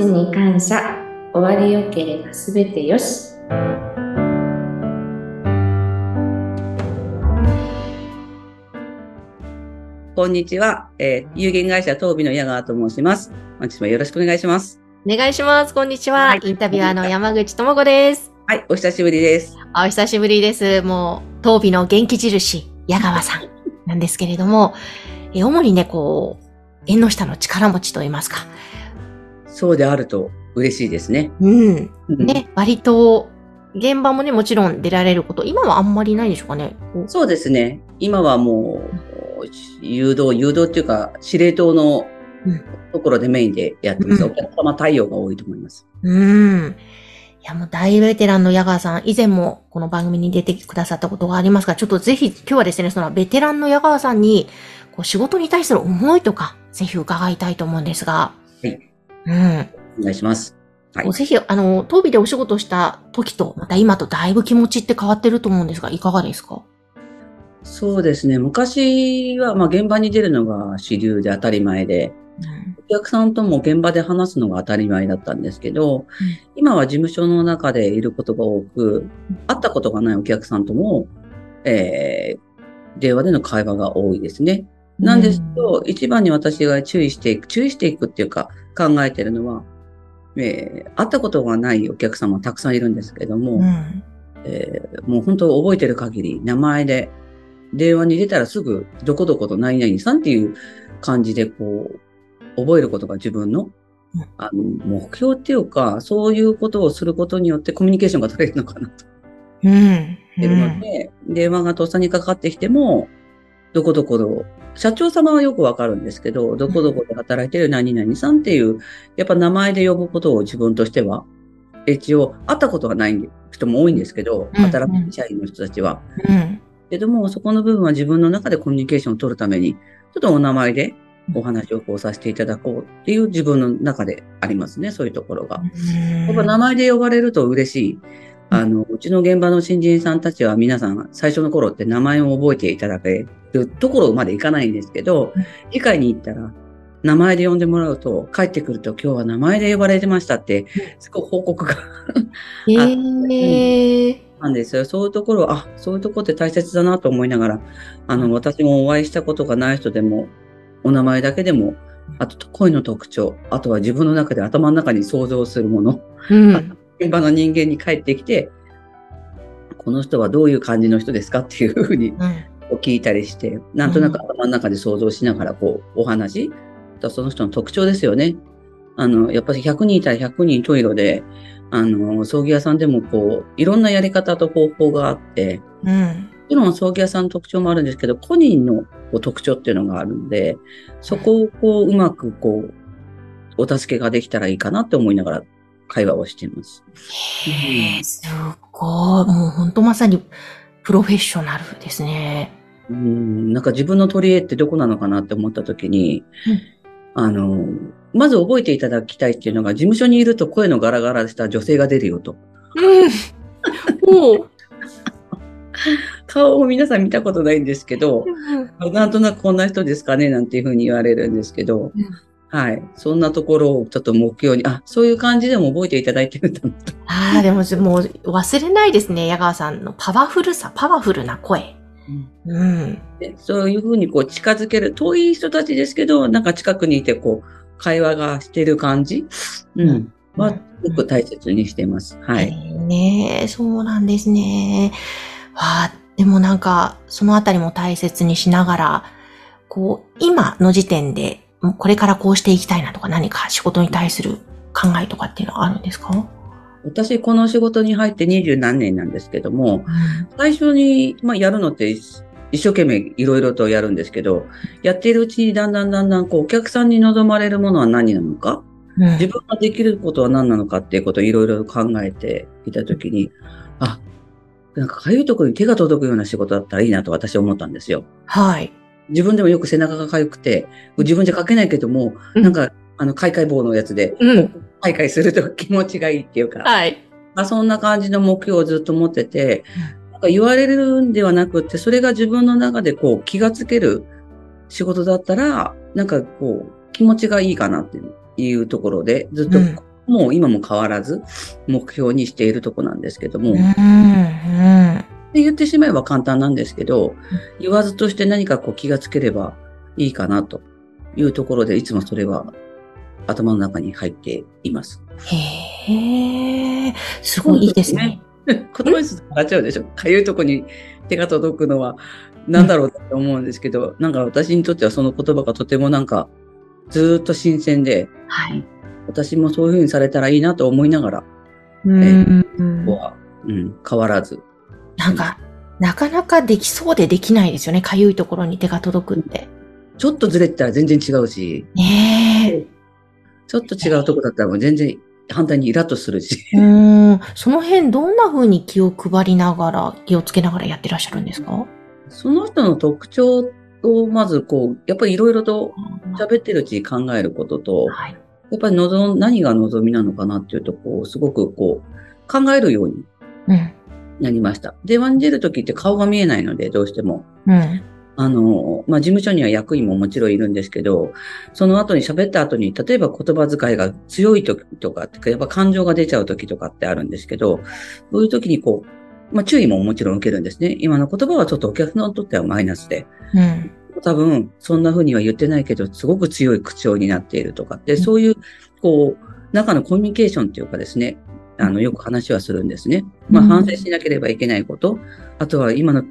ちに感謝。終わりよければすべてよし。こんにちは。えー有限会社東美の矢川と申します。本日もよろしくお願いします。お願いします。こんにちは。はいインタビュアーの山口智子です。はい、お久しぶりです。お久しぶりです。もう、当美の元気印、矢川さんなんですけれども、え主にね、こう、縁の下の力持ちと言いますか。そうであると嬉しいですね。うん。うんね、割と、現場もね、もちろん出られること、今はあんまりないでしょうかね。そうですね。今はもう、誘導、誘導っていうか、司令塔のうんところでメインでやってます。うんお客様対応が多いと思います。うん。いや、もう大ベテランの矢川さん、以前もこの番組に出てくださったことがありますが、ちょっとぜひ今日はですね、そのベテランの矢川さんに、こう仕事に対する思いとか、ぜひ伺いたいと思うんですが。はい。うん。お願いします。はいぜひ、あの、当美でお仕事した時と、また今とだいぶ気持ちって変わってると思うんですが、いかがですか？そうですね。昔は、まあ、現場に出るのが主流で当たり前で、うん。お客さんとも現場で話すのが当たり前だったんですけど、今は事務所の中でいることが多く、会ったことがないお客さんとも、えー電話での会話が多いですね。なんですけど、一番に私が注意していく、注意していくっていうか考えてるのは、えー会ったことがないお客様たくさんいるんですけども、うん。えーもう本当覚えてる限り名前で、電話に出たらすぐどこどこと何々さんっていう感じでこう、覚えることが自分のうん、あの、目標っていうか、そういうことをすることによってコミュニケーションが取れるのかなとうん。思ってるので、電話がとっさにかかってきても、どこどこの、社長様はよくわかるんですけど、どこどこで働いてる何々さんっていう、やっぱ名前で呼ぶことを自分としては、一応、会ったことがない人も多いんですけど、うん働く社員の人たちは。うん。けども、そこの部分は自分の中でコミュニケーションを取るために、ちょっとお名前でお話をこうさせていただこうっていう自分の中でありますね、そういうところが。やっぱ名前で呼ばれると嬉しい。あの、うちの現場の新人さんたちは皆さん最初の頃って名前を覚えていただけるところまでいかないんですけどうん、次回に行ったら、名前で呼んでもらうと、帰ってくると今日は名前で呼ばれてましたって、すごい報告がへー。なんですよ。そういうところ、あ、そういうところって大切だなと思いながら、あの、私もお会いしたことがない人でも、お名前だけでも、あと声の特徴、あとは自分の中で頭の中に想像するもの、うん。現場の人間に帰ってきて、この人はどういう感じの人ですかっていうふうに聞いたりして、なんとなく頭の中で想像しながら、こう、お話、あとその人の特徴ですよね。あの、やっぱり100人いたら100人十色で、あの、葬儀屋さんでもこう、いろんなやり方と方法があって、うん。もちろん葬儀屋さんの特徴もあるんですけど、個人の特徴っていうのがあるんで、そこをこう、うまくこう、お助けができたらいいかなって思いながら会話をしています。すごい。もう本当まさにプロフェッショナルですね。うん、なんか自分の取り柄ってどこなのかなって思った時に、うんあの、まず覚えていただきたいっていうのが、事務所にいると声のガラガラした女性が出るよと。うん。おう。顔を皆さん見たことないんですけど、なんとなくこんな人ですかねなんていうふうに言われるんですけど、うんはい。そんなところをちょっと目標に、あ、そういう感じでも覚えていただいてるんだなと。ああ、でも、もう忘れないですね、矢川さんのパワフルさ、パワフルな声。うん。でそういうふうにこう近づける、遠い人たちですけど、なんか近くにいてこう、会話がしてる感じ、うん、うんは、すごく大切にしてます。はい。えーねえそうなんですね。わあ、でもなんか、そのあたりも大切にしながら、こう、今の時点で、もうこれからこうしていきたいなとか何か仕事に対する考えとかっていうのはあるんですか？私、この仕事に入って二十何年なんですけども、最初に、まあ、やるのって一一生懸命いろいろとやるんですけど、やっているうちにだんだんだんだんこうお客さんに望まれるものは何なのか、うん自分ができることは何なのかっていうことをいろいろ考えていたときに、あ、なんかかゆいところに手が届くような仕事だったらいいなと私は思ったんですよ。はい。自分でもよく背中がかゆくて、自分じゃ書けないけども、うんなんか、あの、開会棒のやつで、うん。開会すると気持ちがいいっていうか、はい。まあ、そんな感じの目標をずっと持ってて、なんか言われるんではなくって、それが自分の中でこう気がつける仕事だったら、なんかこう気持ちがいいかなっていうところでずっとうんもう今も変わらず目標にしているとこなんですけども、うん。うん。って言ってしまえば簡単なんですけど、言わずとして何かこう気がつければいいかなというところで、いつもそれは頭の中に入っています。へえ、すごいいいですね。言葉にすると笑っちゃうでしょ。かゆいとこに手が届くのは何だろうって思うんですけど、なんか私にとってはその言葉がとてもなんかずーっと新鮮で、はい。私もそういう風にされたらいいなと思いながら、うん。ここは、うん、変わらず。なんか、なかなかできそうでできないですよね。かゆいところに手が届くって。ちょっとずれてたら全然違うし、ねちょっと違うとこだったらもう全然反対にイラッとするし。え。うん。その辺どんな風に気を配りながら、気をつけながらやってらっしゃるんですか？その人の特徴をまずこう、やっぱりいろいろと喋ってるうちに考えることと、はい。やっぱり望ん何が望みなのかなっていうとこう、すごくこう、考えるようにうん。なりました。電話に出るときって顔が見えないので、どうしても。うん。あの、まあ、事務所には役員ももちろんいるんですけど、その後に喋った後に、例えば言葉遣いが強い時とかやっぱ感情が出ちゃう時とかってあるんですけど、そういう時にこう、まあ、注意ももちろん受けるんですね。今の言葉はちょっとお客さんにとってはマイナスで。うん。多分、そんな風には言ってないけど、すごく強い口調になっているとかって、そういう、こう、中のコミュニケーションっていうかですね、あの、よく話はするんですね。まあ、うん反省しなければいけないこと、あとは今のこ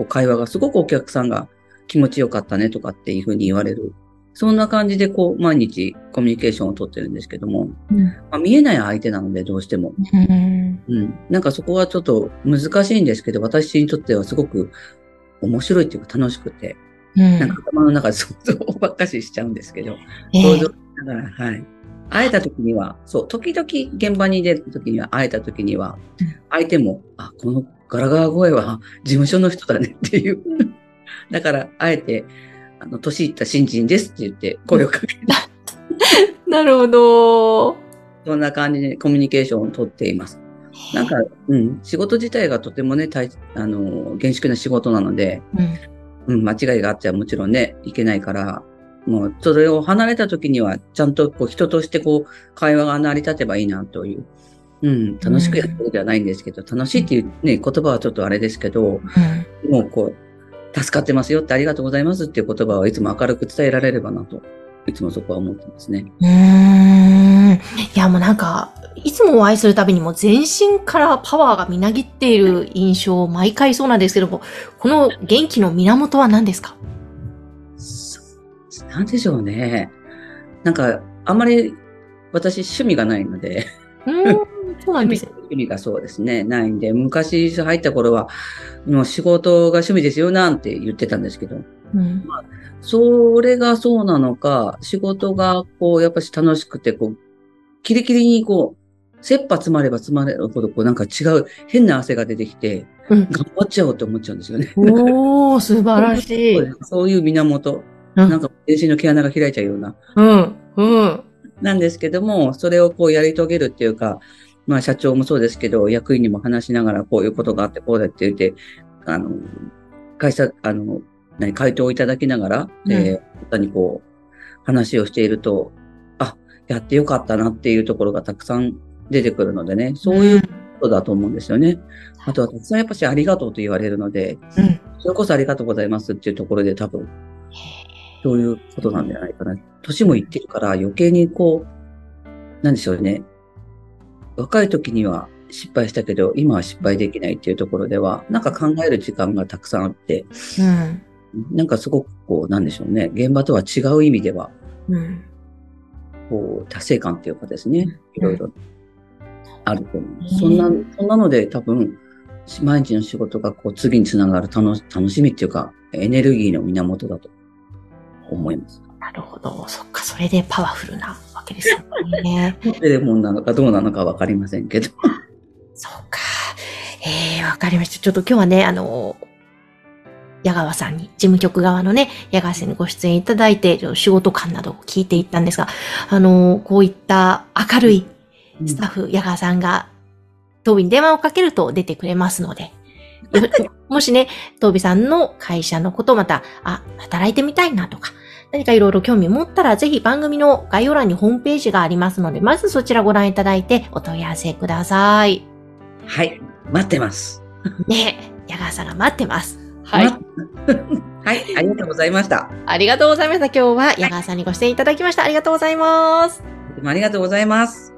う会話がすごくお客さんが気持ちよかったねとかっていう風に言われる。そんな感じで、こう、毎日コミュニケーションをとってるんですけども、うん。まあ、見えない相手なので、どうしても。うん。うん。なんかそこはちょっと難しいんですけど、私にとってはすごく面白いっていうか楽しくて、うん。なんか頭の中で想像ばっかししちゃうんですけど、ええ想像しながら、はい。会えた時には、そう、時々現場に出る時には、会えた時にはうん、相手も、あ、このガラガラ声は事務所の人だねっていう。だから、あえて、あの、年いった新人ですって言って声をかけて、なるほど。そんな感じでコミュニケーションをとっています。なんか、うん、仕事自体がとてもね、大あの、厳粛な仕事なので、うん。うん、間違いがあっちゃもちろんね、いけないから、もう、それを離れた時には、ちゃんとこう人としてこう、会話が成り立てばいいなという。うん、楽しくやってるではないんですけど、楽しいっていうね、言葉はちょっとあれですけど、うん。もうこう、助かってますよってありがとうございますっていう言葉をいつも明るく伝えられればなと、いつもそこは思ってますね。うーん。いや、もうなんか、いつもお会いするたびにもう全身からパワーがみなぎっている印象、毎回そうなんですけども、この元気の源は何ですか？なんでしょうね。なんか、あんまり私趣味がないので、うーん、そうなんですね。趣味がそうですね、ないんで、昔入った頃は、もう仕事が趣味ですよなんて言ってたんですけど、うん。それがそうなのか、仕事がこう、やっぱし楽しくて、こう、キリキリにこう、切羽詰まれば詰まれるほど、こうなんか違う変な汗が出てきて、うん。頑張っちゃおうって思っちゃうんですよね。おー、素晴らしい。そういう源、うんなんか全身の毛穴が開いちゃうような、うん。うん。なんですけども、それをこうやり遂げるっていうか、まあ社長もそうですけど、役員にも話しながらこういうことがあってこうだって言って、あの、会社、あの、何、回答をいただきながら、うんえー、方にこう、話をしていると、あ、やってよかったなっていうところがたくさん出てくるのでね、そういうことだと思うんですよね。あとはたくさんやっぱしありがとうと言われるので、うん。それこそありがとうございますっていうところで多分、そういうことなんじゃないかな。年もいってるから余計にこう、なんでしょうね。若い時には失敗したけど、今は失敗できないっていうところでは、なんか考える時間がたくさんあって、うん。なんかすごくこう、なんでしょうね。現場とは違う意味では、うん。こう、達成感っていうかですね、いろいろあると思う。うんそんな、そんなので多分、毎日の仕事がこう、次につながる楽し楽しみっていうか、エネルギーの源だと思います。なるほど。そっか、それでパワフルなわけですよね。持ってるもんなのかどうなのかわかりませんけど。そうか。ええわかりました。ちょっと今日はね、あの、矢川さんに、事務局側のね、矢川さんにご出演いただいて、ちょっと仕事感などを聞いていったんですが、あの、こういった明るいスタッフ、矢川さんが、当備に電話をかけると出てくれますので、よもしね、当備さんの会社のことまた、あ、働いてみたいなとか、何かいろいろ興味持ったら、ぜひ番組の概要欄にホームページがありますので、まずそちらご覧いただいてお問い合わせください。はい。待ってます。ねえ、矢川さんが待ってます。はい。ま はい。ありがとうございました。ありがとうございました。今日は矢川さんにご出演いただきました。ありがとうございます。どうもありがとうございます。